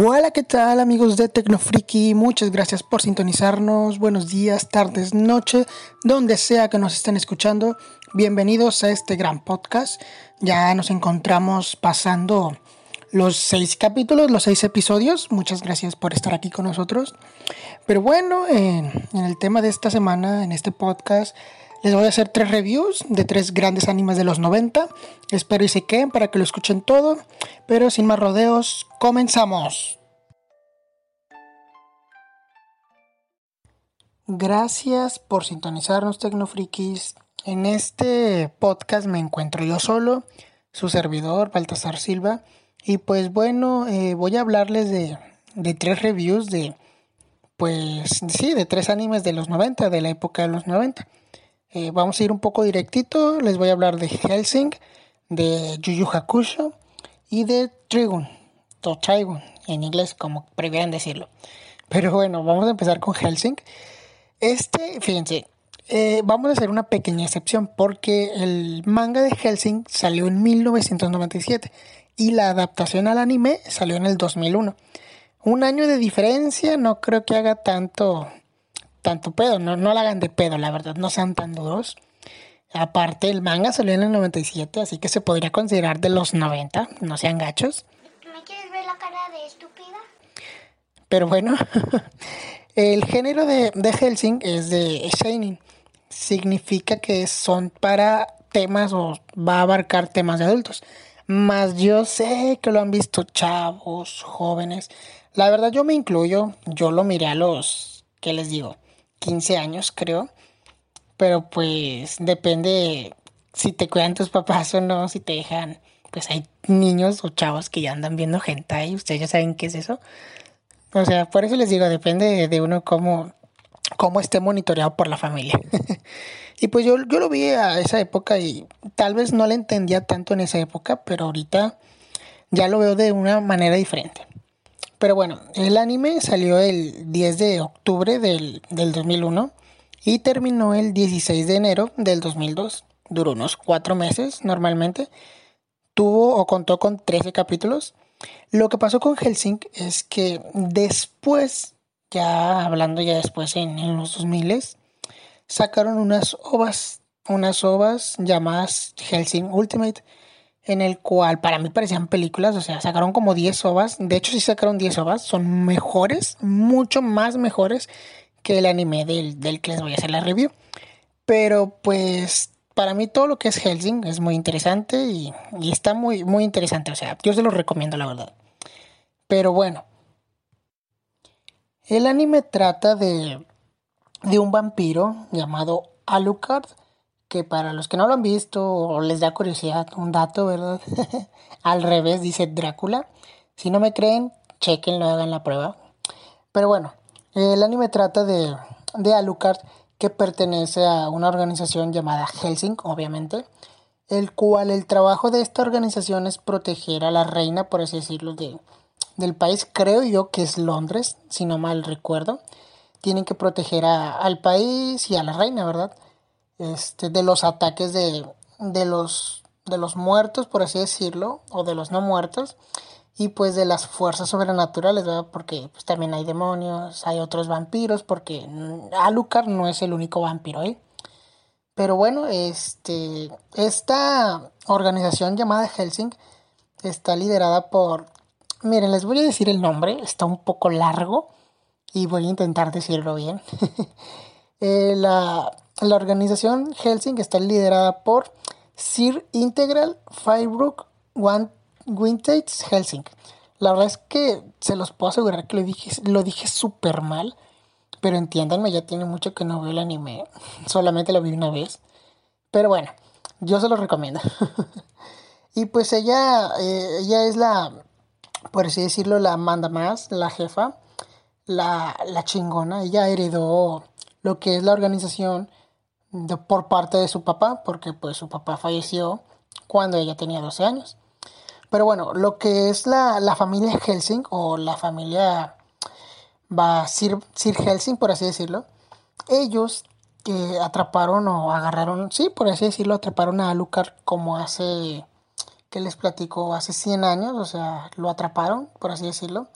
Hola, ¿qué tal amigos de Tecnofriki? Muchas gracias por sintonizarnos. Buenos días, tardes, noche, donde sea que nos estén escuchando. Bienvenidos a este gran podcast. Ya nos encontramos pasando los seis capítulos, los seis episodios. Muchas gracias por estar aquí con nosotros. Pero bueno, en, el tema de esta semana, en este podcast, les voy a hacer tres reviews de tres grandes animes de los 90. Espero y se queden para que lo escuchen todo. Pero sin más rodeos, comenzamos. Gracias por sintonizarnos, Tecnofrikis. En este podcast me encuentro yo solo, su servidor, Baltasar Silva. Y pues bueno, eh, voy a hablarles de, de tres reviews de, pues sí, de tres animes de los 90, de la época de los 90. Eh, vamos a ir un poco directito. Les voy a hablar de Helsing, de Yu Yu Hakusho y de Trigun, o Trigun en inglés, como prefieran decirlo. Pero bueno, vamos a empezar con Helsing. Este, fíjense, eh, vamos a hacer una pequeña excepción porque el manga de Helsing salió en 1997 y la adaptación al anime salió en el 2001. Un año de diferencia no creo que haga tanto tanto pedo, no, no la hagan de pedo, la verdad, no sean tan duros. Aparte, el manga salió en el 97, así que se podría considerar de los 90, no sean gachos. ¿Me quieres ver la cara de estúpida? Pero bueno, el género de, de Helsing es de Shining. Significa que son para temas o va a abarcar temas de adultos. Más yo sé que lo han visto chavos, jóvenes. La verdad yo me incluyo, yo lo miré a los, ¿qué les digo? 15 años, creo. Pero pues depende si te cuidan tus papás o no, si te dejan. Pues hay niños o chavos que ya andan viendo gente y ustedes ya saben qué es eso. O sea, por eso les digo, depende de uno cómo, cómo esté monitoreado por la familia. y pues yo, yo lo vi a esa época y tal vez no le entendía tanto en esa época, pero ahorita ya lo veo de una manera diferente. Pero bueno, el anime salió el 10 de octubre del, 2001 y terminó el 16 de enero del 2002. Duró unos cuatro meses normalmente. Tuvo o contó con 13 capítulos. Lo que pasó con Helsing es que después, ya hablando ya después en, en los 2000, sacaron unas ovas, unas ovas llamadas Helsing Ultimate en el cual para mí parecían películas, o sea, sacaron como 10 ovas, de hecho sí sacaron 10 ovas, son mejores, mucho más mejores que el anime del, del que les voy a hacer la review. Pero pues para mí todo lo que es Helsing es muy interesante y, está muy, muy interesante, o sea, yo se lo recomiendo la verdad. Pero bueno, el anime trata de, de un vampiro llamado Alucard que para los que no lo han visto o les da curiosidad, un dato, ¿verdad? Al revés, dice Drácula. Si no me creen, chequenlo, hagan la prueba. Pero bueno, el anime trata de, de Alucard, que pertenece a una organización llamada Helsing, obviamente, el cual el trabajo de esta organización es proteger a la reina, por así decirlo, de, del país. Creo yo que es Londres, si no mal recuerdo. Tienen que proteger al país y a la reina, ¿verdad? Este, de los ataques de, de, los, de los muertos, por así decirlo, o de los no muertos, y pues de las fuerzas sobrenaturales, ¿verdad? Porque pues, también hay demonios, hay otros vampiros, porque Alucard no es el único vampiro, ¿eh? Pero bueno, este, esta organización llamada Helsing está liderada por... Miren, les voy a decir el nombre, está un poco largo y voy a intentar decirlo bien. eh, la, la organización Helsing está liderada por Sir Integral Firebrook Vintage Helsing. La verdad es que se los puedo asegurar que lo dije, lo dije súper mal. Pero entiéndanme, ya tiene mucho que no veo el anime. Solamente lo vi una vez. Pero bueno, yo se lo recomiendo. y pues ella, eh, ella es la, por así decirlo, la manda más, la jefa, la, la chingona. Ella heredó lo que es la organización por parte de su papá, porque pues su papá falleció cuando ella tenía 12 años. Pero bueno, lo que es la, familia Helsing o la familia va Sir, Sir Helsing, por así decirlo, ellos que atraparon o agarraron, sí, por así decirlo, atraparon a Alucard como hace, que les platico, hace 100 años, o sea, lo atraparon, por así decirlo.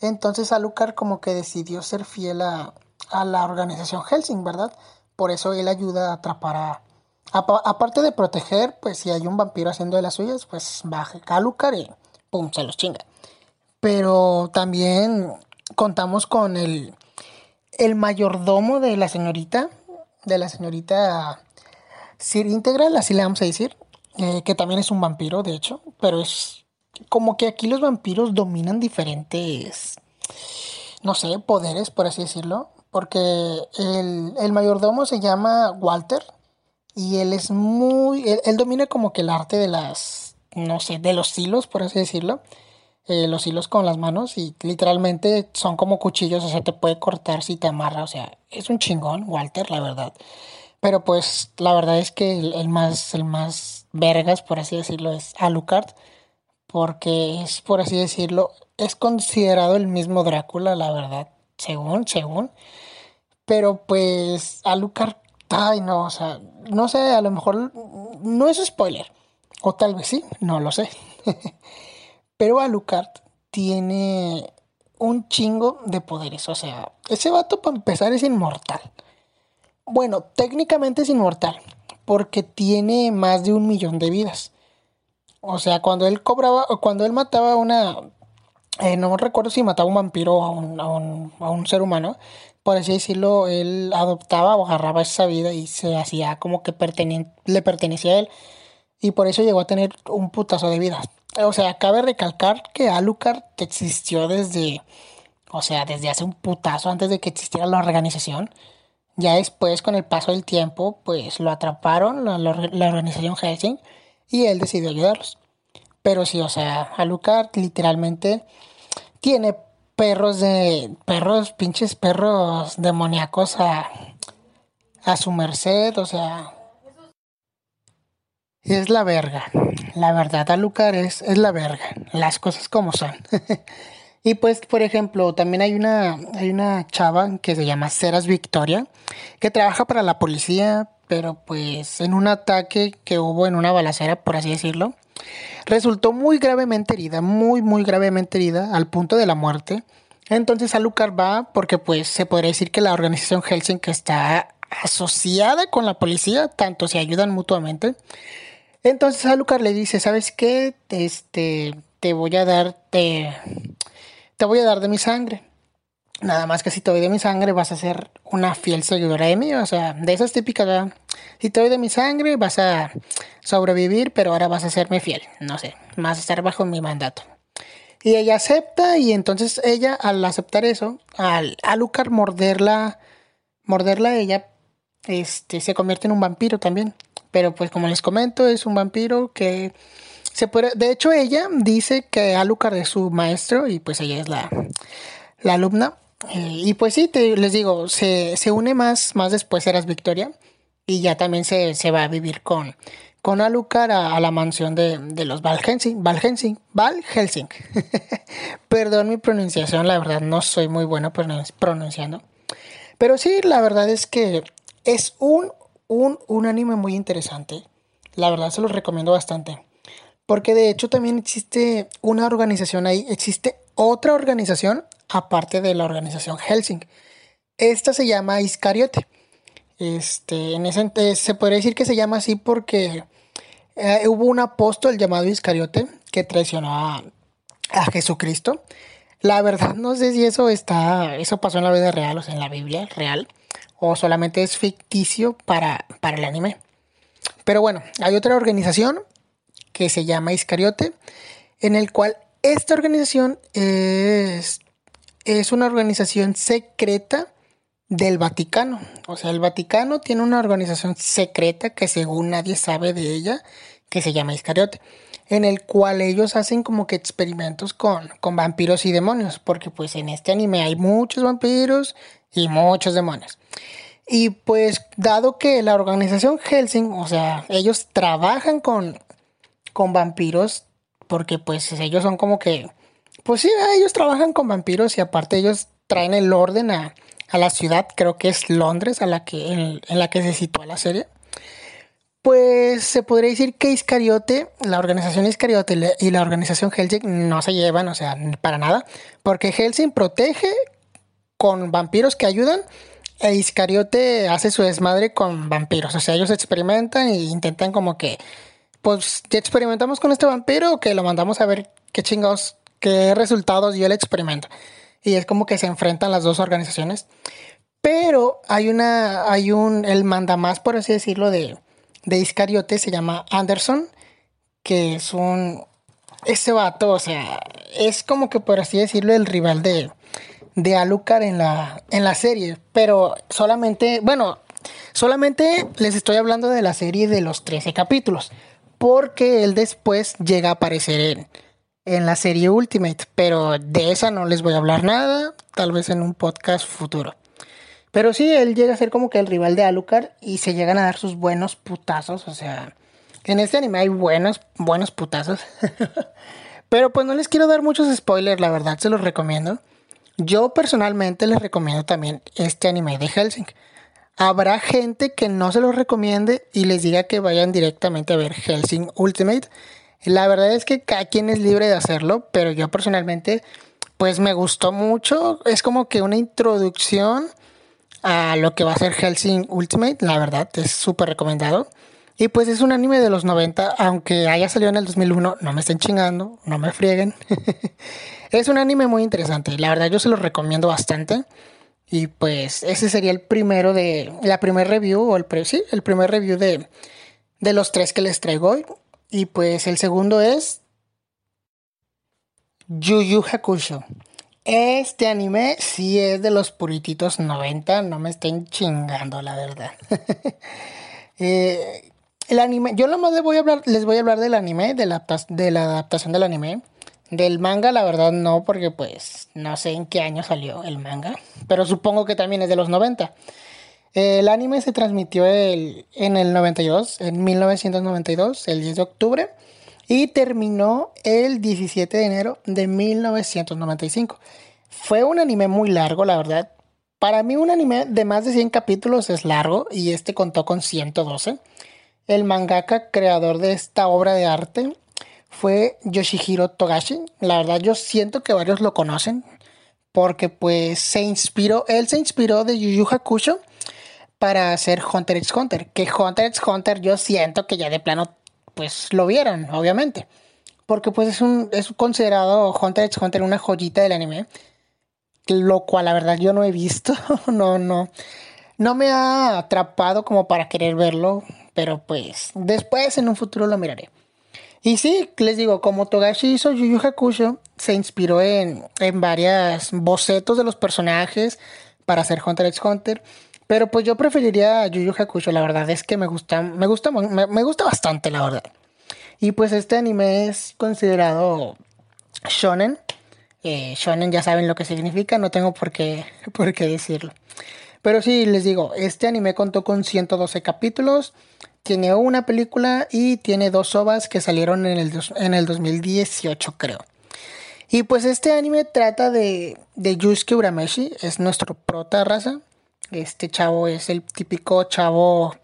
Entonces Alucard como que decidió ser fiel a, a la organización Helsing, ¿verdad? Por eso él ayuda a atrapar a... aparte de proteger, pues si hay un vampiro haciendo de las suyas, pues baja Alucard y pum, se los chinga. Pero también contamos con el, el mayordomo de la señorita, de la señorita Sir Integral, así le vamos a decir, eh, que también es un vampiro, de hecho, pero es como que aquí los vampiros dominan diferentes, no sé, poderes, por así decirlo, porque el, el mayordomo se llama Walter y él es muy, él domina como que el arte de las, no sé, de los hilos, por así decirlo. Eh, los hilos con las manos y literalmente son como cuchillos, o sea, te puede cortar si te amarra, o sea, es un chingón, Walter, la verdad. Pero pues la verdad es que el, más, el más vergas, por así decirlo, es Alucard, porque es, por así decirlo, es considerado el mismo Drácula, la verdad, según, según. Pero pues Alucard, ay no, o sea, no sé, a lo mejor no es spoiler, o tal vez sí, no lo sé. Pero Alucard tiene un chingo de poderes. O sea, ese vato para empezar es inmortal. Bueno, técnicamente es inmortal. Porque tiene más de un millón de vidas. O sea, cuando él cobraba, cuando él mataba a una. Eh, no recuerdo si mataba a un vampiro o a un, a un, ser humano. Por así decirlo, él adoptaba o agarraba esa vida y se hacía como que le pertenecía a él. Y por eso llegó a tener un putazo de vidas. O sea, cabe recalcar que Alucard existió desde, o sea, desde hace un putazo antes de que existiera la organización. Ya después, con el paso del tiempo, pues lo atraparon la, organización Helsing y él decidió ayudarlos. Pero sí, o sea, Alucard literalmente tiene perros de. perros, pinches perros demoníacos a, a su merced, o sea, es la verga. La verdad, Alucard es, es la verga. Las cosas como son. y pues, por ejemplo, también hay una, hay una chava que se llama Ceras Victoria, que trabaja para la policía, pero pues en un ataque que hubo en una balacera, por así decirlo, resultó muy gravemente herida, muy, muy gravemente herida, al punto de la muerte. Entonces Alucard va porque pues se podría decir que la organización Helsinki está asociada con la policía, tanto se ayudan mutuamente. Entonces Alucard le dice, ¿sabes qué? Este, te voy a dar, te, voy a dar de mi sangre. Nada más que si te doy de mi sangre vas a ser una fiel seguidora de mí. O sea, de esas típicas, ¿verdad? Si te doy de mi sangre vas a sobrevivir, pero ahora vas a serme fiel. No sé, vas a estar bajo mi mandato. Y ella acepta y entonces ella al aceptar eso, al Alucard morderla, morderla ella, este, se convierte en un vampiro también. Pero pues como les comento, es un vampiro que se puede... De hecho, ella dice que Alucard es su maestro y pues ella es la, la alumna. Y pues sí, te, les digo, se, se, une más, más después eras Victoria y ya también se, se va a vivir con, con Alucard a, la mansión de, de los Val Helsing. Val Helsing. Val Helsing. Perdón mi pronunciación, la verdad no soy muy bueno pronunciando. Pero sí, la verdad es que es un un, anime muy interesante. La verdad se los recomiendo bastante. Porque de hecho también existe una organización ahí, existe otra organización aparte de la organización Helsing. Esta se llama Iscariote. Este, en ese, eh, se podría decir que se llama así porque eh, hubo un apóstol llamado Iscariote que traicionó a, a, Jesucristo. La verdad no sé si eso está, eso pasó en la vida real, o sea, en la Biblia real o solamente es ficticio para, para el anime. Pero bueno, hay otra organización que se llama Iscariote, en el cual esta organización es, es una organización secreta del Vaticano. O sea, el Vaticano tiene una organización secreta que según nadie sabe de ella, que se llama Iscariote, en el cual ellos hacen como que experimentos con, con vampiros y demonios, porque pues en este anime hay muchos vampiros y muchos demonios. Y pues dado que la organización Helsing, o sea, ellos trabajan con, con vampiros, porque pues ellos son como que, pues sí, ellos trabajan con vampiros y aparte ellos traen el orden a, a la ciudad, creo que es Londres, a la que, en, la que se sitúa la serie. Pues se podría decir que Iscariote, la organización Iscariote y la organización Helsing no se llevan, o sea, para nada, porque Helsing protege con vampiros que ayudan e Iscariote hace su desmadre con vampiros, o sea, ellos experimentan e intentan como que, pues ya experimentamos con este vampiro, que lo mandamos a ver qué chingados, qué resultados dio el experimento. Y es como que se enfrentan las dos organizaciones. Pero hay una, hay un, el mandamás, por así decirlo, de, de Iscariote se llama Anderson, que es un, ese vato, o sea, es como que por así decirlo el rival de, de Alucard en la, en la serie, pero solamente, bueno, solamente les estoy hablando de la serie de los 13 capítulos, porque él después llega a aparecer en, en la serie Ultimate, pero de esa no les voy a hablar nada, tal vez en un podcast futuro. Pero sí, él llega a ser como que el rival de Alucard y se llegan a dar sus buenos putazos. O sea, en este anime hay buenos, buenos putazos. Pero pues no les quiero dar muchos spoilers, la verdad, se los recomiendo. Yo personalmente les recomiendo también este anime de Helsing. Habrá gente que no se los recomiende y les diga que vayan directamente a ver Helsing Ultimate. La verdad es que cada quien es libre de hacerlo, pero yo personalmente pues me gustó mucho. Es como que una introducción a lo que va a ser Helsing Ultimate, la verdad, es súper recomendado. Y pues es un anime de los 90, aunque haya salido en el 2001, no me estén chingando, no me frieguen. es un anime muy interesante, la verdad yo se lo recomiendo bastante. Y pues ese sería el primero de, la primer review, o el, sí, el primer review de, de los tres que les traigo hoy. Y pues el segundo es Yu Yu Hakusho. Este anime sí es de los purititos 90, no me estén chingando, la verdad. Eh, el anime, yo lo más les voy a hablar, les voy a hablar del anime, de la, de la adaptación del anime. Del manga, la verdad, no, porque pues no sé en qué año salió el manga, pero supongo que también es de los 90. El anime se transmitió el, en el 92, en 1992, el 10 de octubre y terminó el 17 de enero de 1995. Fue un anime muy largo, la verdad. Para mí un anime de más de 100 capítulos es largo y este contó con 112. El mangaka creador de esta obra de arte fue Yoshihiro Togashi. La verdad yo siento que varios lo conocen porque pues se inspiró, él se inspiró de Yu Yu Hakusho para hacer Hunter x Hunter, que Hunter x Hunter yo siento que ya de plano pues lo vieron, obviamente. Porque pues es un es considerado Hunter x Hunter una joyita del anime. Lo cual la verdad yo no he visto. no, no. No me ha atrapado como para querer verlo. Pero pues después en un futuro lo miraré. Y sí, les digo, como Togashi hizo Yu Yu Hakusho, se inspiró en, en varias bocetos de los personajes para hacer Hunter x Hunter. Pero pues yo preferiría Yu Yu Hakusho, la verdad es que me gusta, me gusta, me, gusta bastante, la verdad. Y pues este anime es considerado shonen. Eh, shonen ya saben lo que significa, no tengo por qué, por qué decirlo. Pero sí, les digo, este anime contó con 112 capítulos, tiene una película y tiene dos ovas que salieron en el, en el 2018, creo. Y pues este anime trata de, de Yusuke Urameshi, es nuestro prota raza. Este chavo es el típico chavo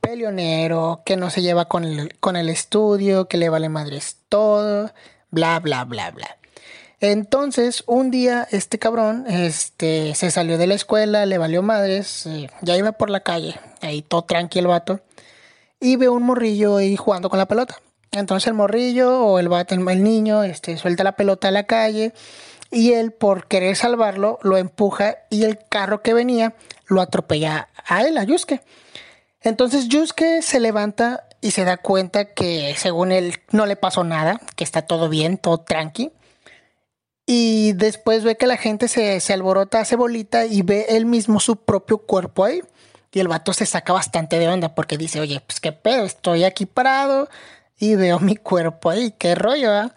peleonero que no se lleva con el, con el estudio, que le vale madres todo, bla, bla, bla, bla. Entonces, un día este cabrón este, se salió de la escuela, le valió madres, eh, ya iba por la calle, ahí todo tranquilo el vato, y ve un morrillo ahí jugando con la pelota. Entonces el morrillo o el vato, el, niño, este, suelta la pelota a la calle y él por querer salvarlo lo empuja y el carro que venía lo atropella a él, a Yusuke. Entonces Yusuke se levanta y se da cuenta que según él no le pasó nada, que está todo bien, todo tranqui. Y después ve que la gente se, se alborota, hace bolita y ve él mismo su propio cuerpo ahí. Y el vato se saca bastante de onda porque dice, oye, pues qué pedo, estoy aquí parado y veo mi cuerpo ahí, qué rollo, ¿eh?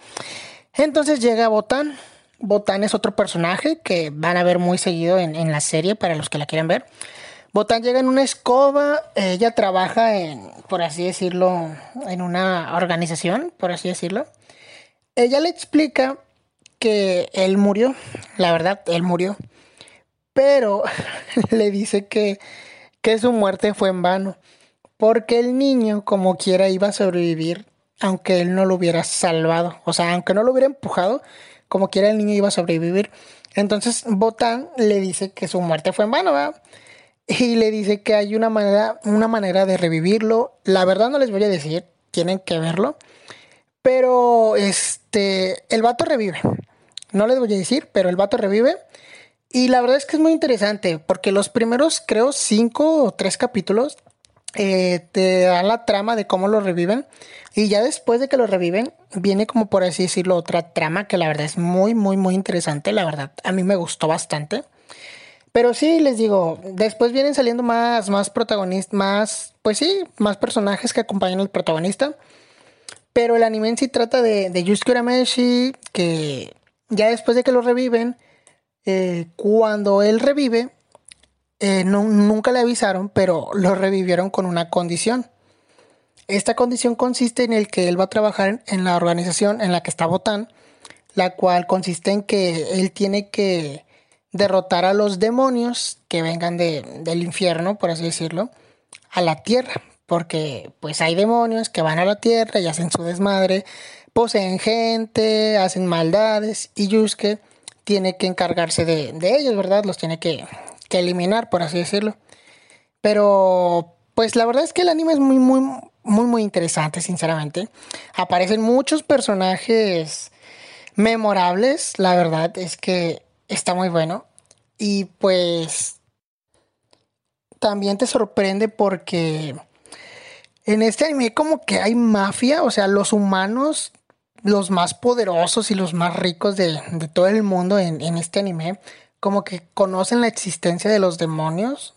Entonces llega Botán Botán es otro personaje que van a ver muy seguido en, la serie para los que la quieran ver. Botán llega en una escoba, ella trabaja en, por así decirlo, en una organización, por así decirlo. Ella le explica que él murió, la verdad, él murió, pero le dice que, que su muerte fue en vano, Porque el niño, como quiera, iba a sobrevivir aunque él no lo hubiera salvado. O sea, aunque no lo hubiera empujado, como quiera el niño iba a sobrevivir. Entonces Botán le dice que su muerte fue en vano, ¿verdad? Y le dice que hay una manera, una manera de revivirlo. La verdad no les voy a decir, tienen que verlo. Pero este, el vato revive. No les voy a decir, pero el vato revive. Y la verdad es que es muy interesante, porque los primeros, creo, cinco o tres capítulos eh, te dan la trama de cómo lo reviven. Y ya después de que lo reviven, viene como por así decirlo otra trama que la verdad es muy, muy, muy interesante. La verdad, a mí me gustó bastante. Pero sí, les digo, después vienen saliendo más, más protagonistas, más, pues sí, más personajes que acompañan al protagonista. Pero el anime en sí trata de, de Yusuke Urameshi, que ya después de que lo reviven, eh, cuando él revive, eh, nunca le avisaron, pero lo revivieron con una condición. Esta condición consiste en el que él va a trabajar en la organización en la que está Botán, la cual consiste en que él tiene que derrotar a los demonios que vengan del infierno, por así decirlo, a la tierra, porque pues hay demonios que van a la tierra y hacen su desmadre, poseen gente, hacen maldades y Yusuke tiene que encargarse de, ellos, ¿verdad? Los tiene que, que eliminar, por así decirlo. Pero pues la verdad es que el anime es muy, muy, muy, muy interesante, sinceramente. Aparecen muchos personajes memorables, la verdad es que está muy bueno. Y pues también te sorprende porque en este anime como que hay mafia, o sea, los humanos, los más poderosos y los más ricos de, todo el mundo en, en este anime, como que conocen la existencia de los demonios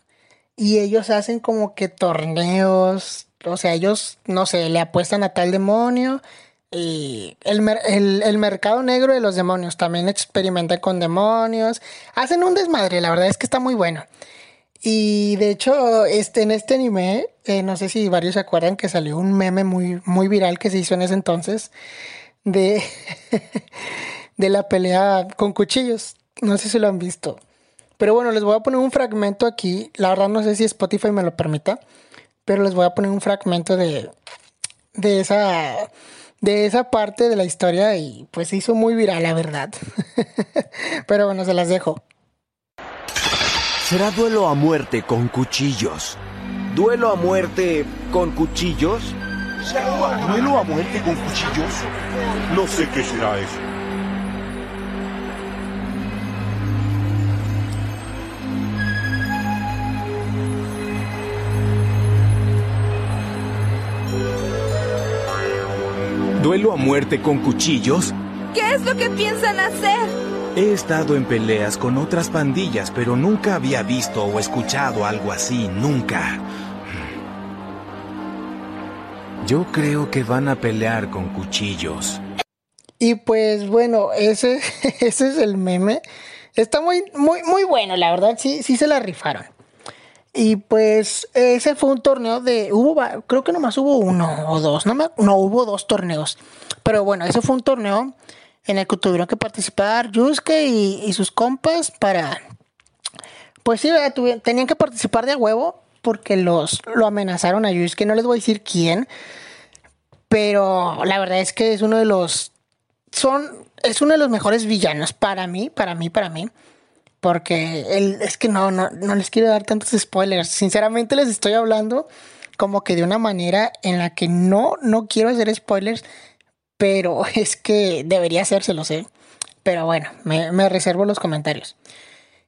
y ellos hacen como que torneos, o sea, ellos, no sé, le apuestan a tal demonio. Y el, mercado negro de los demonios también experimenta con demonios. Hacen un desmadre, la verdad es que está muy bueno. Y de hecho, este, en este anime, eh, no sé si varios se acuerdan que salió un meme muy, muy viral que se hizo en ese entonces de, de la pelea con cuchillos. No sé si lo han visto. Pero bueno, les voy a poner un fragmento aquí. La verdad no sé si Spotify me lo permita, pero les voy a poner un fragmento de, de esa de esa parte de la historia y pues se hizo muy viral, la verdad. pero bueno, se las dejo. Será duelo a muerte con cuchillos. ¿Duelo a muerte con cuchillos? ¿Duelo a muerte con cuchillos? No sé qué será eso. ¿Duelo a muerte con cuchillos? ¿Qué es lo que piensan hacer? He estado en peleas con otras pandillas, pero nunca había visto o escuchado algo así, nunca. Yo creo que van a pelear con cuchillos. Y pues bueno, ese, ese es el meme. Está muy, muy, muy bueno, la verdad, sí, sí se la rifaron. Y pues ese fue un torneo de, hubo, creo que nomás hubo uno o dos, no, no hubo dos torneos. Pero bueno, ese fue un torneo en el que tuvieron que participar Yusuke y, sus compas para, pues sí, tenían que participar de a huevo porque los, lo amenazaron a Yusuke, no les voy a decir quién, pero la verdad es que es uno de los, son, es uno de los mejores villanos para mí, para mí, para mí. Porque él, es que no, no, no les quiero dar tantos spoilers. Sinceramente les estoy hablando como que de una manera en la que no, no quiero hacer spoilers, pero es que debería lo sé. Pero bueno, me, reservo los comentarios.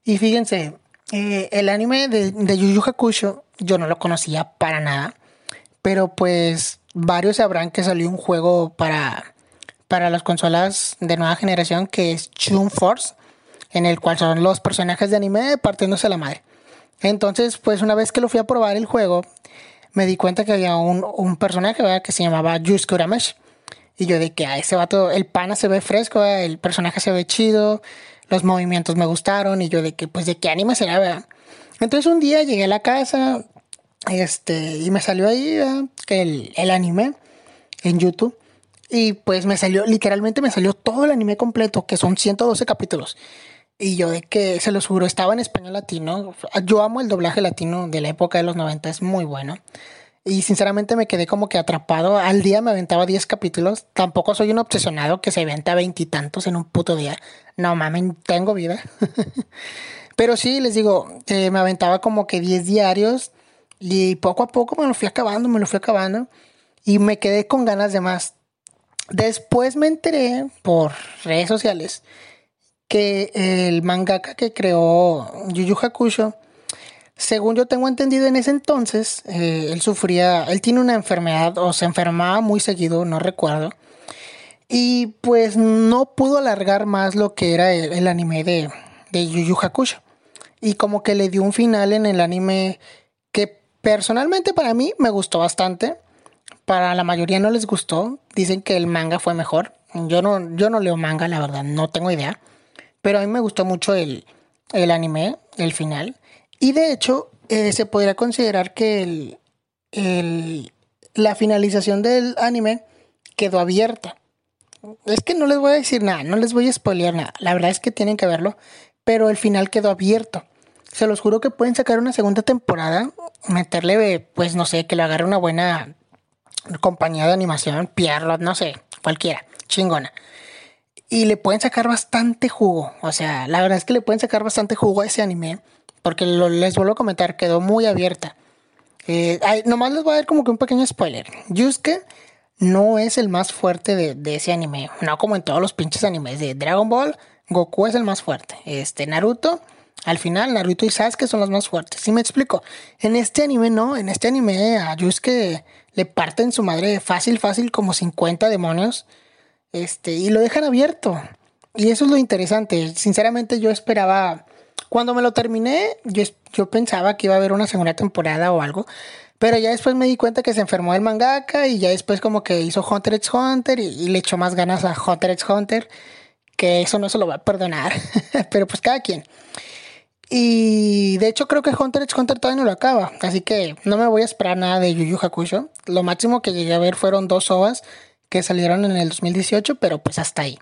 Y fíjense, eh, el anime de, de Yu Yu Hakusho yo no lo conocía para nada, pero pues varios sabrán que salió un juego para, para las consolas de nueva generación que es Chun Force en el cual son los personajes de anime partiéndose la madre. Entonces, pues una vez que lo fui a probar el juego, me di cuenta que había un, personaje que se llamaba Yusuke Urameshi. Y yo que a ese vato, el pana se ve fresco, el personaje se ve chido, los movimientos me gustaron, y yo de que, pues, ¿de qué anime será, verdad? Entonces un día llegué a la casa, este, y me salió ahí el, el anime en YouTube. Y pues me salió, literalmente me salió todo el anime completo, que son 112 capítulos. Y yo de que, se los juro, estaba en español latino. Yo amo el doblaje latino de la época de los 90, es muy bueno. Y sinceramente me quedé como que atrapado. Al día me aventaba 10 capítulos. Tampoco soy un obsesionado que se aventa veintitantos en un puto día. No mames, tengo vida. Pero sí, les digo, eh, me aventaba como que 10 diarios. Y poco a poco me lo fui acabando, me lo fui acabando. Y me quedé con ganas de más. Después me enteré por redes sociales que el mangaka que creó Yu Yu Hakusho según yo tengo entendido en ese entonces, eh, él sufría, él tiene una enfermedad o se enfermaba muy seguido, no recuerdo. Y pues no pudo alargar más lo que era el, anime de, de Yu Yu Hakusho. Y como que le dio un final en el anime que personalmente para mí me gustó bastante. Para la mayoría no les gustó. Dicen que el manga fue mejor. Yo no, yo no leo manga, la verdad, no tengo idea. Pero a mí me gustó mucho el, el anime, el final. Y de hecho, eh, se podría considerar que el, la finalización del anime quedó abierta. Es que no les voy a decir nada, no les voy a spoilear nada. La verdad es que tienen que verlo, pero el final quedó abierto. Se los juro que pueden sacar una segunda temporada, meterle, pues no sé, que le agarre una buena compañía de animación, Pierrot, no sé, cualquiera, chingona. Y le pueden sacar bastante jugo. O sea, la verdad es que le pueden sacar bastante jugo a ese anime porque les vuelvo a comentar, quedó muy abierta. Eh, nomás les voy a dar como que un pequeño spoiler. Yusuke no es el más fuerte de, ese anime. No como en todos los pinches animes de Dragon Ball. Goku es el más fuerte. Este Naruto, al final Naruto y Sasuke son los más fuertes. ¿Sí me explico? En este anime no. En este anime a Yusuke le parten su madre fácil, fácil como 50 demonios. Este, y lo dejan abierto. Y eso es lo interesante. Sinceramente yo esperaba cuando me lo terminé, yo, yo pensaba que iba a haber una segunda temporada o algo. Pero ya después me di cuenta que se enfermó el mangaka y ya después como que hizo Hunter x Hunter y, le echó más ganas a Hunter x Hunter, que eso no se lo va a perdonar, pero pues cada quien. Y de hecho creo que Hunter x Hunter todavía no lo acaba, así que no me voy a esperar nada de Yu Yu Hakusho. Lo máximo que llegué a ver fueron dos ovas que salieron en el 2018, pero pues hasta ahí.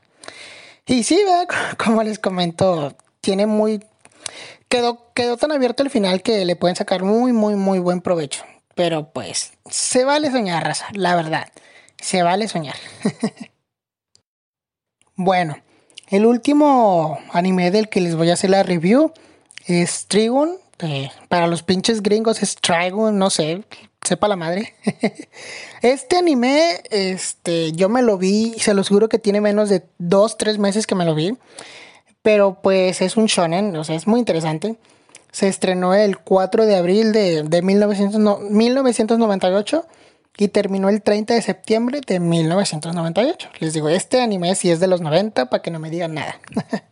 Y sí, como les comento, tiene muy quedó, quedó tan abierto el final que le pueden sacar muy, muy, muy buen provecho. Pero pues, se vale soñar, raza, la verdad. Se vale soñar. bueno, el último anime del que les voy a hacer la review es Trigun. Eh, para los pinches gringos es Trigun, no sé, sepa la madre. este anime, este, yo me lo vi, se los juro que tiene menos de dos, tres meses que me lo vi. Pero pues es un shonen, o sea, es muy interesante. Se estrenó el 4 de abril de, de 1998 y terminó el 30 de septiembre de 1998. Les digo, este anime sí es de los 90 para que no me digan nada.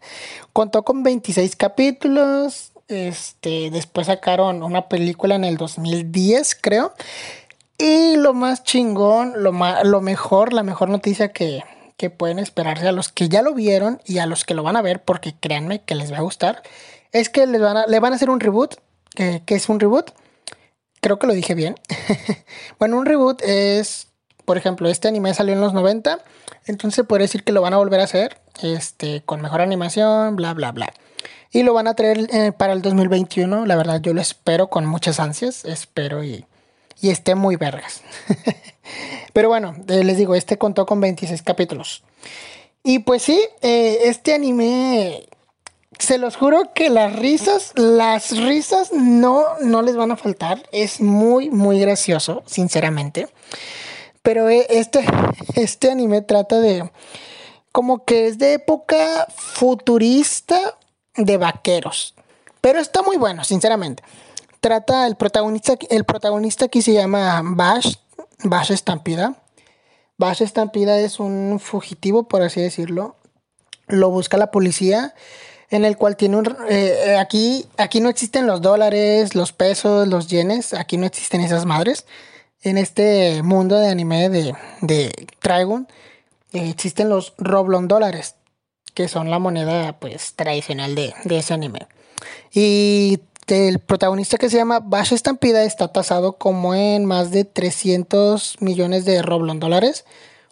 Contó con 26 capítulos. Este, después sacaron una película en el 2010, creo. Y lo más chingón, lo, lo mejor, la mejor noticia que, que pueden esperarse a los que ya lo vieron y a los que lo van a ver, porque créanme que les va a gustar, es que les van a, le van a hacer un reboot. que es un reboot? Creo que lo dije bien. bueno, un reboot es, por ejemplo, este anime salió en los 90, entonces puede decir que lo van a volver a hacer, este, con mejor animación, bla, bla, bla. Y lo van a traer eh, para el 2021, la verdad yo lo espero con muchas ansias, espero y, y esté muy vergas. Pero bueno, eh, les digo, este contó con 26 capítulos. Y pues sí, eh, este anime, se los juro que las risas, las risas no, no les van a faltar. Es muy, muy gracioso, sinceramente. Pero este, este anime trata de, como que es de época futurista de vaqueros. Pero está muy bueno, sinceramente. Trata el protagonista, el protagonista aquí se llama Bash, Bash Estampida. Bash Estampida es un fugitivo, por así decirlo. Lo busca la policía, en el cual tiene un... Eh, eh, aquí, aquí no existen los dólares, los pesos, los yenes, aquí no existen esas madres. En este mundo de anime de, de eh, existen los Roblon dólares, que son la moneda pues tradicional de, de ese anime. Y el protagonista que se llama Bash Estampida está tasado como en más de 300 millones de roblon dólares.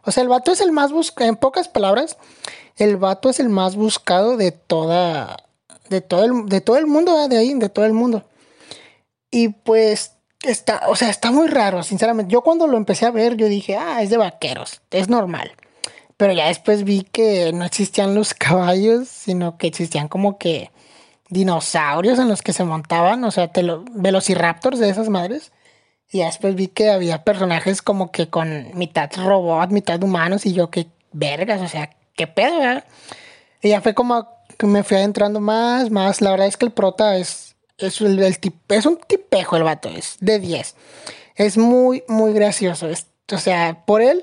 O sea, el vato es el más buscado, en pocas palabras, el vato es el más buscado de toda, de todo el, de todo el mundo, de ahí, de todo el mundo. Y pues está, o sea, está muy raro, sinceramente. Yo cuando lo empecé a ver, yo dije, ah, es de vaqueros, es normal. Pero ya después vi que no existían los caballos, sino que existían como que dinosaurios en los que se montaban, o sea, velociraptors de esas madres. Y ya después vi que había personajes como que con mitad robot, mitad humanos, y yo, que vergas, o sea, qué pedo, ¿verdad? Y ya fue como que me fui adentrando más, más. La verdad es que el prota es, es, el, es un tipejo el vato, es de 10. Es muy, muy gracioso. o sea, por él,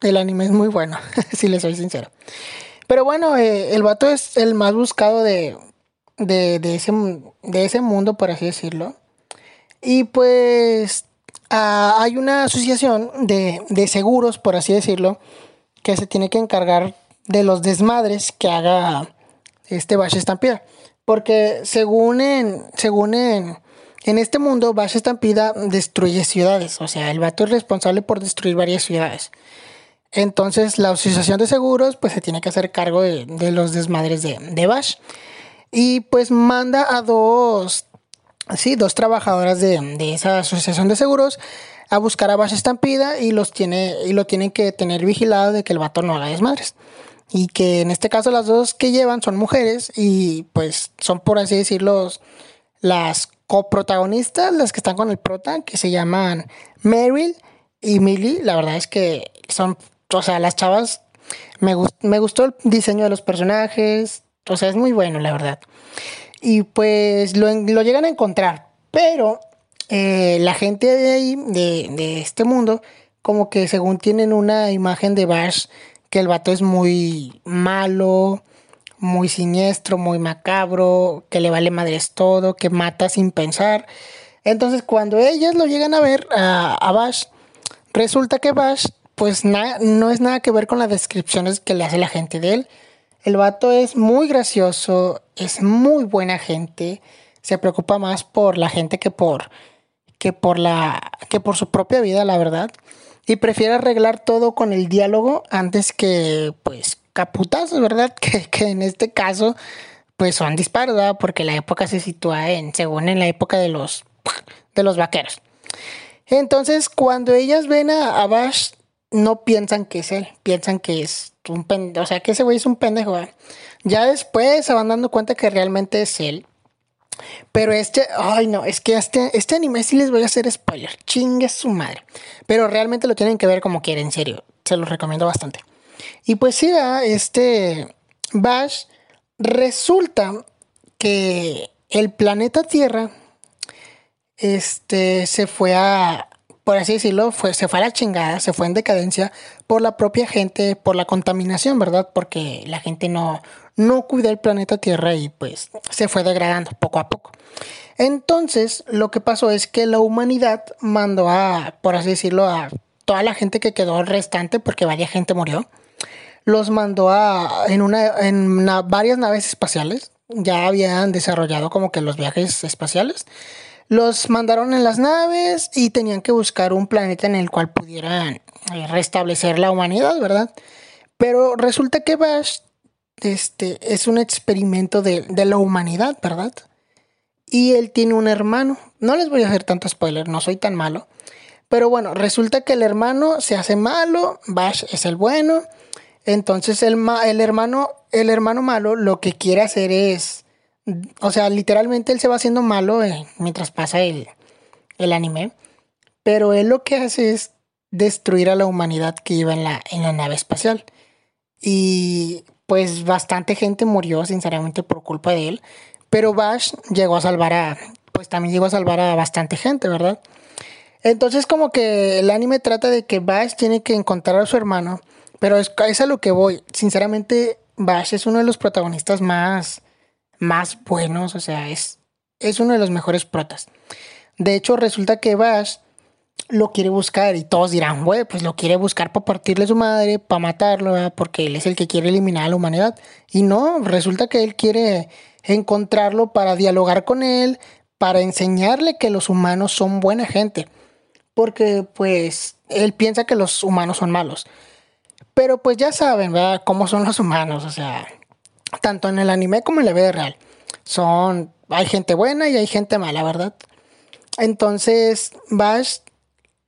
el anime es muy bueno, si le soy sincero. Pero bueno, eh, el vato es el más buscado de, de, de, ese, de ese mundo, por así decirlo. Y pues ah, hay una asociación de, de, seguros, por así decirlo, que se tiene que encargar de los desmadres que haga este Bash Estampida. Porque según en, según en, en este mundo, Bash Estampida destruye ciudades. O sea, el vato es responsable por destruir varias ciudades. Entonces la asociación de seguros pues se tiene que hacer cargo de, los desmadres de, de Bash. Y pues manda a dos, sí, dos trabajadoras de, de esa asociación de seguros a buscar a Bash Estampida y los tiene y lo tienen que tener vigilado de que el vato no haga desmadres. Y que en este caso las dos que llevan son mujeres y pues son por así decirlo las coprotagonistas, las que están con el prota, que se llaman Meryl y Millie. La verdad es que son, o sea, las chavas, me, me gustó el diseño de los personajes, o sea, es muy bueno, la verdad. Y pues lo, lo llegan a encontrar. Pero eh, la gente de ahí, de, de, este mundo, como que según tienen una imagen de Bash, que el vato es muy malo, muy siniestro, muy macabro, que le vale madres todo, que mata sin pensar. Entonces cuando ellas lo llegan a ver a, a Bash, resulta que Bash pues no es nada que ver con las descripciones que le hace la gente de él, el vato es muy gracioso, es muy buena gente, se preocupa más por la gente que por que por la que por su propia vida, la verdad, y prefiere arreglar todo con el diálogo antes que pues caputazos, ¿verdad? Que, que en este caso pues son disparos, ¿verdad? Porque la época se sitúa en según en la época de los de los vaqueros. Entonces, cuando ellas ven a, a Bash no piensan que es él, piensan que es un pendejo, o sea, que ese güey es un pendejo. Ya después se van dando cuenta que realmente es él. Pero este, ay no, es que este, este anime sí les voy a hacer spoiler, chingue su madre. Pero realmente lo tienen que ver como quieren, en serio, se los recomiendo bastante. Y pues sí, este Bash resulta que el planeta Tierra este se fue a por así decirlo, fue, se fue a la chingada, se fue en decadencia por la propia gente, por la contaminación, ¿verdad? Porque la gente no, no cuida el planeta Tierra y pues se fue degradando poco a poco. Entonces, lo que pasó es que la humanidad mandó a, por así decirlo, a toda la gente que quedó restante, porque varias gente murió, los mandó a, en, una, en varias naves espaciales, ya habían desarrollado como que los viajes espaciales los mandaron en las naves y tenían que buscar un planeta en el cual pudieran eh, restablecer la humanidad, ¿verdad? Pero resulta que Bash este, es un experimento de, la humanidad, ¿verdad? Y él tiene un hermano. No les voy a hacer tanto spoiler, no soy tan malo. Pero bueno, resulta que el hermano se hace malo, Bash es el bueno. Entonces el, el, hermano, el hermano malo lo que quiere hacer es o sea, literalmente él se va haciendo malo eh, mientras pasa el, el, anime. Pero él lo que hace es destruir a la humanidad que iba en la, en la nave espacial. Y pues bastante gente murió, sinceramente, por culpa de él. Pero Bash llegó a salvar a. Pues también llegó a salvar a bastante gente, ¿verdad? Entonces, como que el anime trata de que Bash tiene que encontrar a su hermano. Pero es, es a lo que voy. Sinceramente, Bash es uno de los protagonistas más más buenos, o sea, es, es uno de los mejores protas. De hecho, resulta que Bash lo quiere buscar y todos dirán, güey, pues lo quiere buscar para partirle su madre, para matarlo, porque él es el que quiere eliminar a la humanidad. Y no, resulta que él quiere encontrarlo para dialogar con él, para enseñarle que los humanos son buena gente. Porque pues él piensa que los humanos son malos. Pero pues ya saben, ¿verdad? Cómo son los humanos, o sea, tanto en el anime como en la vida real. Son, hay gente buena y hay gente mala, ¿verdad? Entonces, Bash,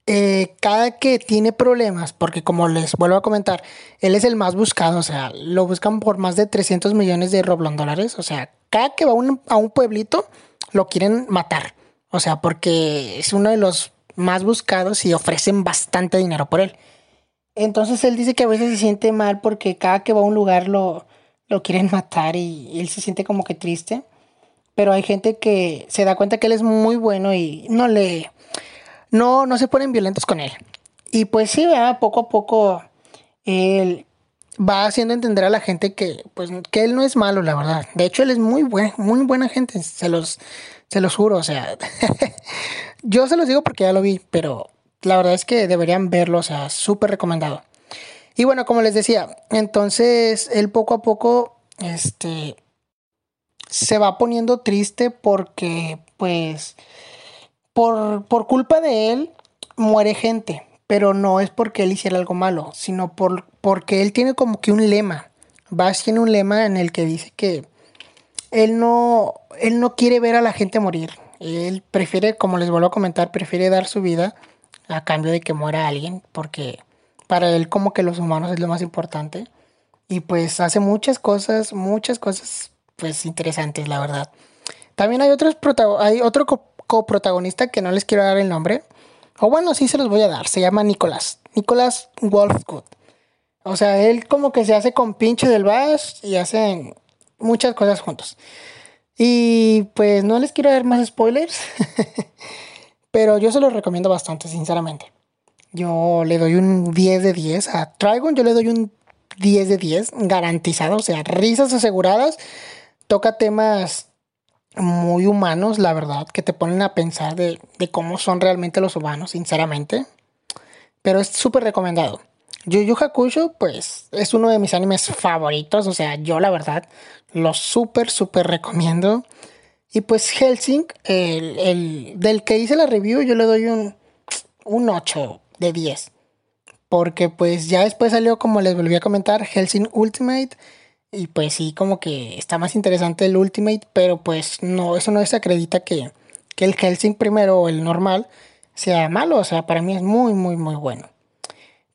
eh, cada que tiene problemas, porque como les vuelvo a comentar, él es el más buscado, o sea, lo buscan por más de 300 millones de Roblox dólares, o sea, cada que va un- a un pueblito, lo quieren matar, o sea, porque es uno de los más buscados y ofrecen bastante dinero por él. Entonces él dice que a veces se siente mal porque cada que va a un lugar lo, lo quieren matar y él se siente como que triste. Pero hay gente que se da cuenta que él es muy bueno y no le. No, no se ponen violentos con él. Y pues sí, ¿verdad? poco a poco él va haciendo entender a la gente que, pues, que él no es malo, la verdad. De hecho, él es muy buen, muy buena gente. Se los, se los juro. O sea, yo se los digo porque ya lo vi, pero la verdad es que deberían verlo. O sea, súper recomendado. Y bueno, como les decía, entonces él poco a poco, este, se va poniendo triste porque, pues, por, por culpa de él, muere gente. Pero no es porque él hiciera algo malo, sino por, porque él tiene como que un lema. Bash tiene un lema en el que dice que él no, él no quiere ver a la gente morir. Él prefiere, como les vuelvo a comentar, prefiere dar su vida a cambio de que muera alguien, porque para él como que los humanos es lo más importante. Y pues hace muchas cosas, muchas cosas pues interesantes, la verdad. También hay otros hay otro co- coprotagonista que no les quiero dar el nombre. O bueno, sí se los voy a dar. Se llama Nicolás. Nicolás Wolfgood. O sea, él como que se hace con pinche del Bash y hacen muchas cosas juntos. Y pues no les quiero dar más spoilers. pero yo se los recomiendo bastante, sinceramente. Yo le doy un 10 de 10. A Trigon yo le doy un 10 de 10, garantizado. O sea, risas aseguradas. Toca temas muy humanos, la verdad, que te ponen a pensar de, de cómo son realmente los humanos, sinceramente. Pero es súper recomendado. Yu Hakusho, pues, es uno de mis animes favoritos. O sea, yo la verdad lo súper, súper recomiendo. Y pues Helsing, el, el- del que hice la review, yo le doy un, un 8 de 10. Porque pues ya después salió, como les volví a comentar, Helsing Ultimate. Y pues sí, como que está más interesante el Ultimate, pero pues no, eso no desacredita que, que el Helsing primero o el normal sea malo. O sea, para mí es muy, muy, muy bueno.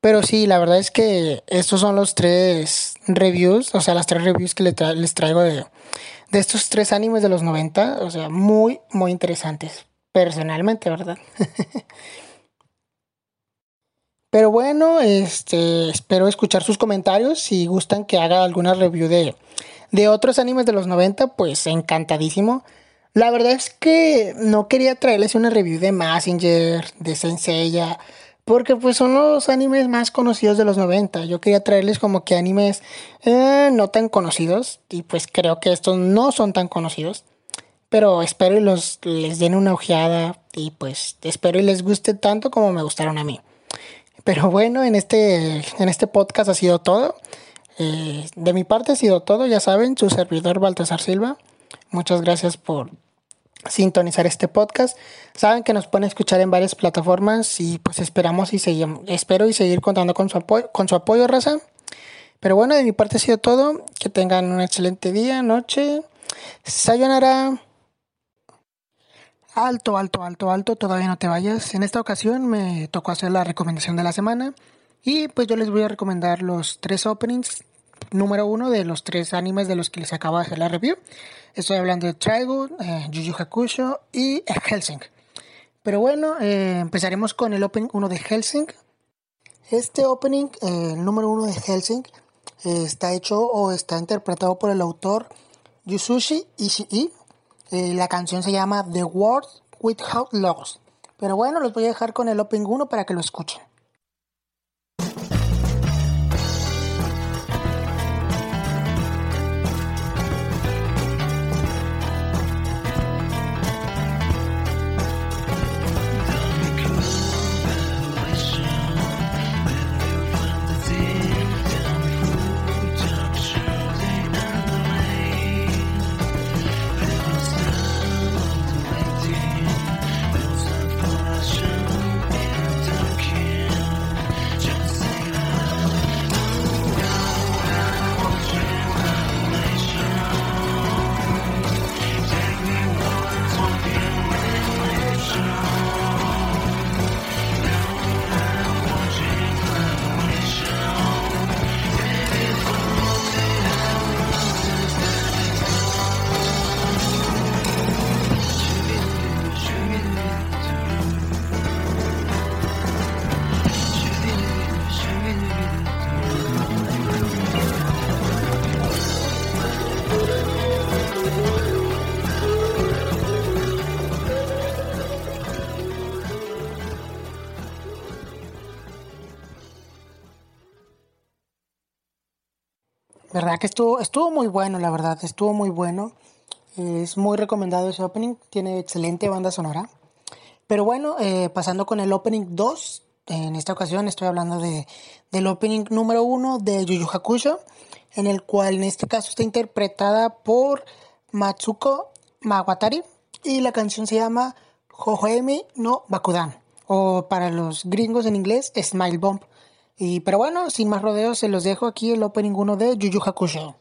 Pero sí, la verdad es que estos son los tres reviews, o sea, las tres reviews que le tra- les traigo de, de estos tres animes de los 90. O sea, muy, muy interesantes. Personalmente, ¿verdad? Pero bueno, este, espero escuchar sus comentarios. Si gustan que haga alguna review de, de otros animes de los 90, pues encantadísimo. La verdad es que no quería traerles una review de Messenger, de Senseiya, porque pues son los animes más conocidos de los 90. Yo quería traerles como que animes eh, no tan conocidos, y pues creo que estos no son tan conocidos. Pero espero y los, les den una ojeada, y pues espero y les guste tanto como me gustaron a mí. Pero bueno, en este, en este podcast ha sido todo. Eh, de mi parte ha sido todo, ya saben, su servidor Baltasar Silva. Muchas gracias por sintonizar este podcast. Saben que nos pueden escuchar en varias plataformas y pues esperamos y seguimos, espero y seguir contando con su apoyo, con su apoyo, raza. Pero bueno, de mi parte ha sido todo. Que tengan un excelente día, noche. Sayonara. Alto, alto, alto, alto, todavía no te vayas. En esta ocasión me tocó hacer la recomendación de la semana y pues yo les voy a recomendar los tres openings número uno de los tres animes de los que les acabo de hacer la review. Estoy hablando de Trigun, eh, Yu Yu Hakusho y eh, Helsing. Pero bueno, eh, empezaremos con el opening 1 de Helsing. Este opening, eh, el número uno de Helsing, está hecho o está interpretado por el autor Yusushi Ishii. Eh, la canción se llama The World Without Laws. Pero bueno, los voy a dejar con el opening 1 para que lo escuchen.「que estuvo, estuvo muy bueno, la verdad, estuvo muy bueno. Es muy recomendado ese opening, tiene excelente banda sonora. Pero bueno, eh, pasando con el opening 2, en esta ocasión estoy hablando de, del opening número 1 de Yu Yu Hakusho, en el cual en este caso está interpretada por Matsuko Mawatari y la canción se llama Hohoemi no Bakudan, o para los gringos en inglés, Smile Bomb. Y, pero bueno, sin más rodeos, se los dejo aquí el opening 1 de Yu Yu Hakusho.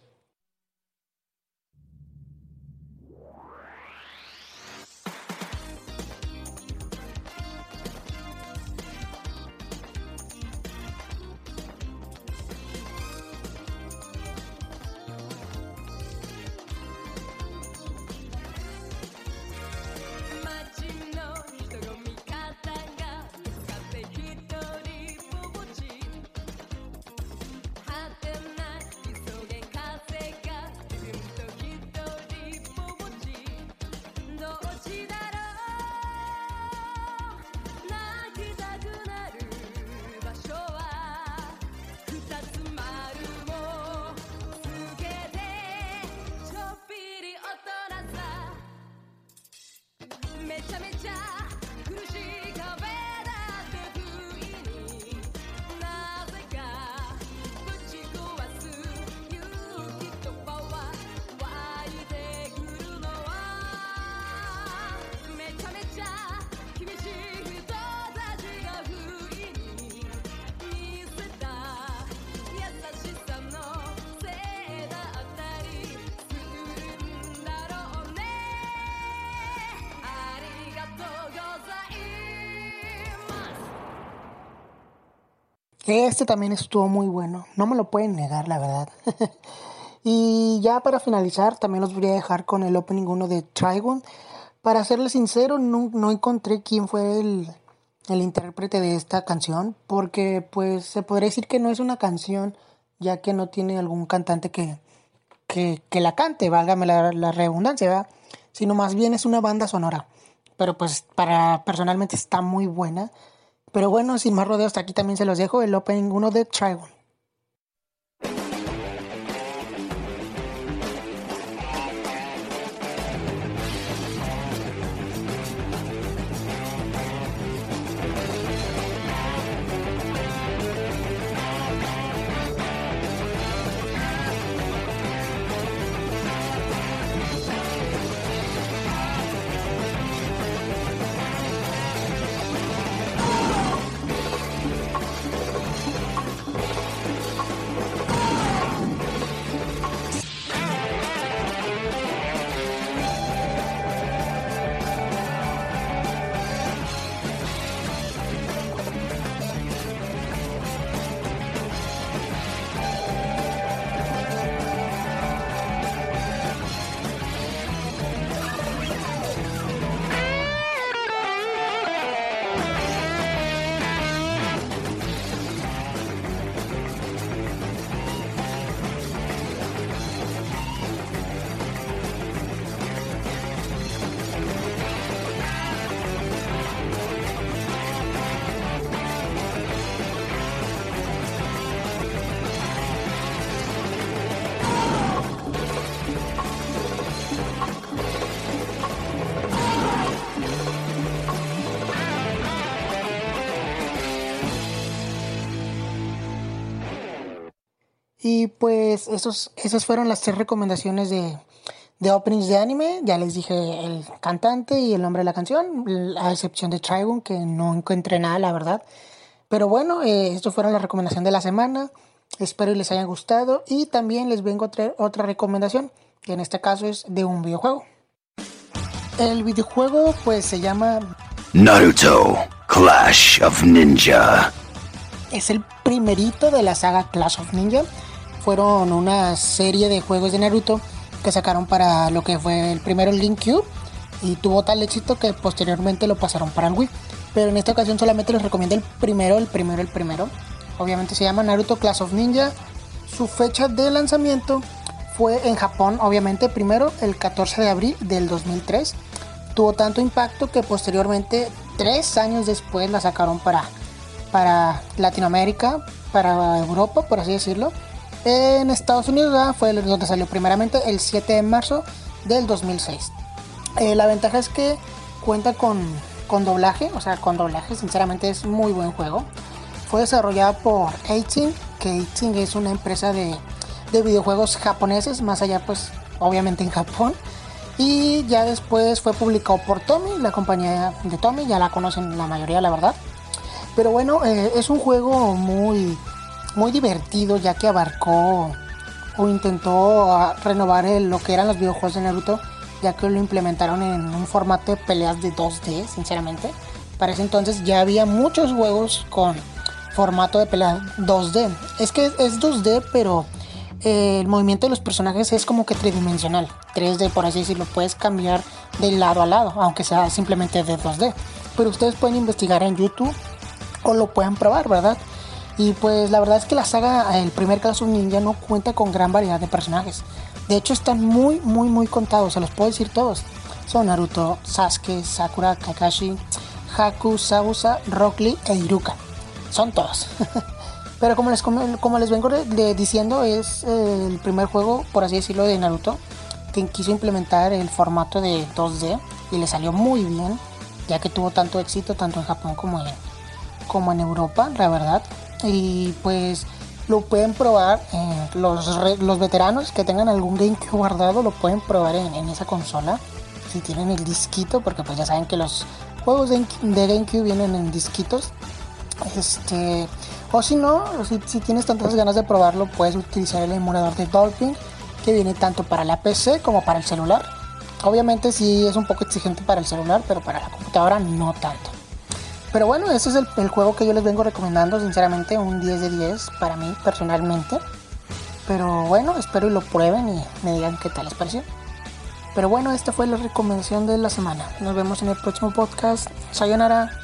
Este también estuvo muy bueno, no me lo pueden negar, la verdad. y ya para finalizar, también los voy a dejar con el opening 1 de Trigon. Para serles sincero, no, no encontré quién fue el, el intérprete de esta canción, porque pues se podría decir que no es una canción, ya que no tiene algún cantante que, que, que la cante, válgame la, la redundancia, ¿verdad? sino más bien es una banda sonora. Pero pues para personalmente está muy buena. Pero bueno, sin más rodeos, hasta aquí también se los dejo el opening 1 de Trigon. Y pues esos, esas fueron las tres recomendaciones de, de openings de anime. Ya les dije el cantante y el nombre de la canción, a excepción de Trigun, que no encontré nada, la verdad. Pero bueno, eh, estas fueron las recomendaciones de la semana. Espero y les haya gustado. Y también les vengo a traer otra recomendación, que en este caso es de un videojuego. El videojuego pues se llama Naruto Clash of Ninja. es el primerito de la saga Clash of Ninja. Fueron una serie de juegos de Naruto que sacaron para lo que fue el primero el GameCube y tuvo tal éxito que posteriormente lo pasaron para el Wii. Pero en esta ocasión solamente les recomiendo el primero, el primero, el primero. Obviamente se llama Naruto Clash of Ninja. Su fecha de lanzamiento fue en Japón, obviamente, primero el 14 de abril del 2003. Tuvo tanto impacto que posteriormente, tres años después, la sacaron para, para Latinoamérica, para Europa, por así decirlo. En Estados Unidos fue donde salió primeramente el 7 de marzo del 2006. Eh, la ventaja es que cuenta con, con doblaje, o sea, con doblaje, sinceramente es muy buen juego. Fue desarrollada por 18, que 18 es una empresa de, de videojuegos japoneses, más allá pues obviamente en Japón. Y ya después fue publicado por Tommy, la compañía de Tommy, ya la conocen la mayoría, la verdad. Pero bueno, eh, es un juego muy, muy divertido ya que abarcó o intentó ah, renovar lo que eran los videojuegos de Naruto, ya que lo implementaron en un formato de peleas de 2D, sinceramente. Para ese entonces ya había muchos juegos con formato de pelea 2D. Es que es 2D, pero eh, el movimiento de los personajes es como que tridimensional. 3D, por así decirlo, puedes cambiar de lado a lado, aunque sea simplemente de 2D. Pero ustedes pueden investigar en YouTube o lo puedan probar, ¿verdad? Y pues la verdad es que la saga, el primer Clash of Ninja no cuenta con gran variedad de personajes. De hecho están muy, muy, muy contados, se los puedo decir todos. Son Naruto, Sasuke, Sakura, Kakashi, Haku, Sabusa, Rock Lee e Iruka. Son todos. Pero como les, com- como les vengo diciendo, es eh, el primer juego, por así decirlo, de Naruto que quiso implementar el formato de 2D y le salió muy bien, ya que tuvo tanto éxito tanto en Japón como en, como en Europa, la verdad. Y pues lo pueden probar, eh, los, los veteranos que tengan algún GameCube guardado lo pueden probar en, en esa consola. Si tienen el disquito, porque pues ya saben que los juegos de, de GameCube vienen en disquitos. Este, o si no, si, si tienes tantas ganas de probarlo, puedes utilizar el emulador de Dolphin, que viene tanto para la PC como para el celular. Obviamente sí es un poco exigente para el celular, pero para la computadora no tanto. Pero bueno, ese es el, el juego que yo les vengo recomendando, sinceramente, un 10 de 10 para mí personalmente. Pero bueno, espero y lo prueben y me digan qué tal les pareció. Pero bueno, esta fue la recomendación de la semana. Nos vemos en el próximo podcast. Sayonara.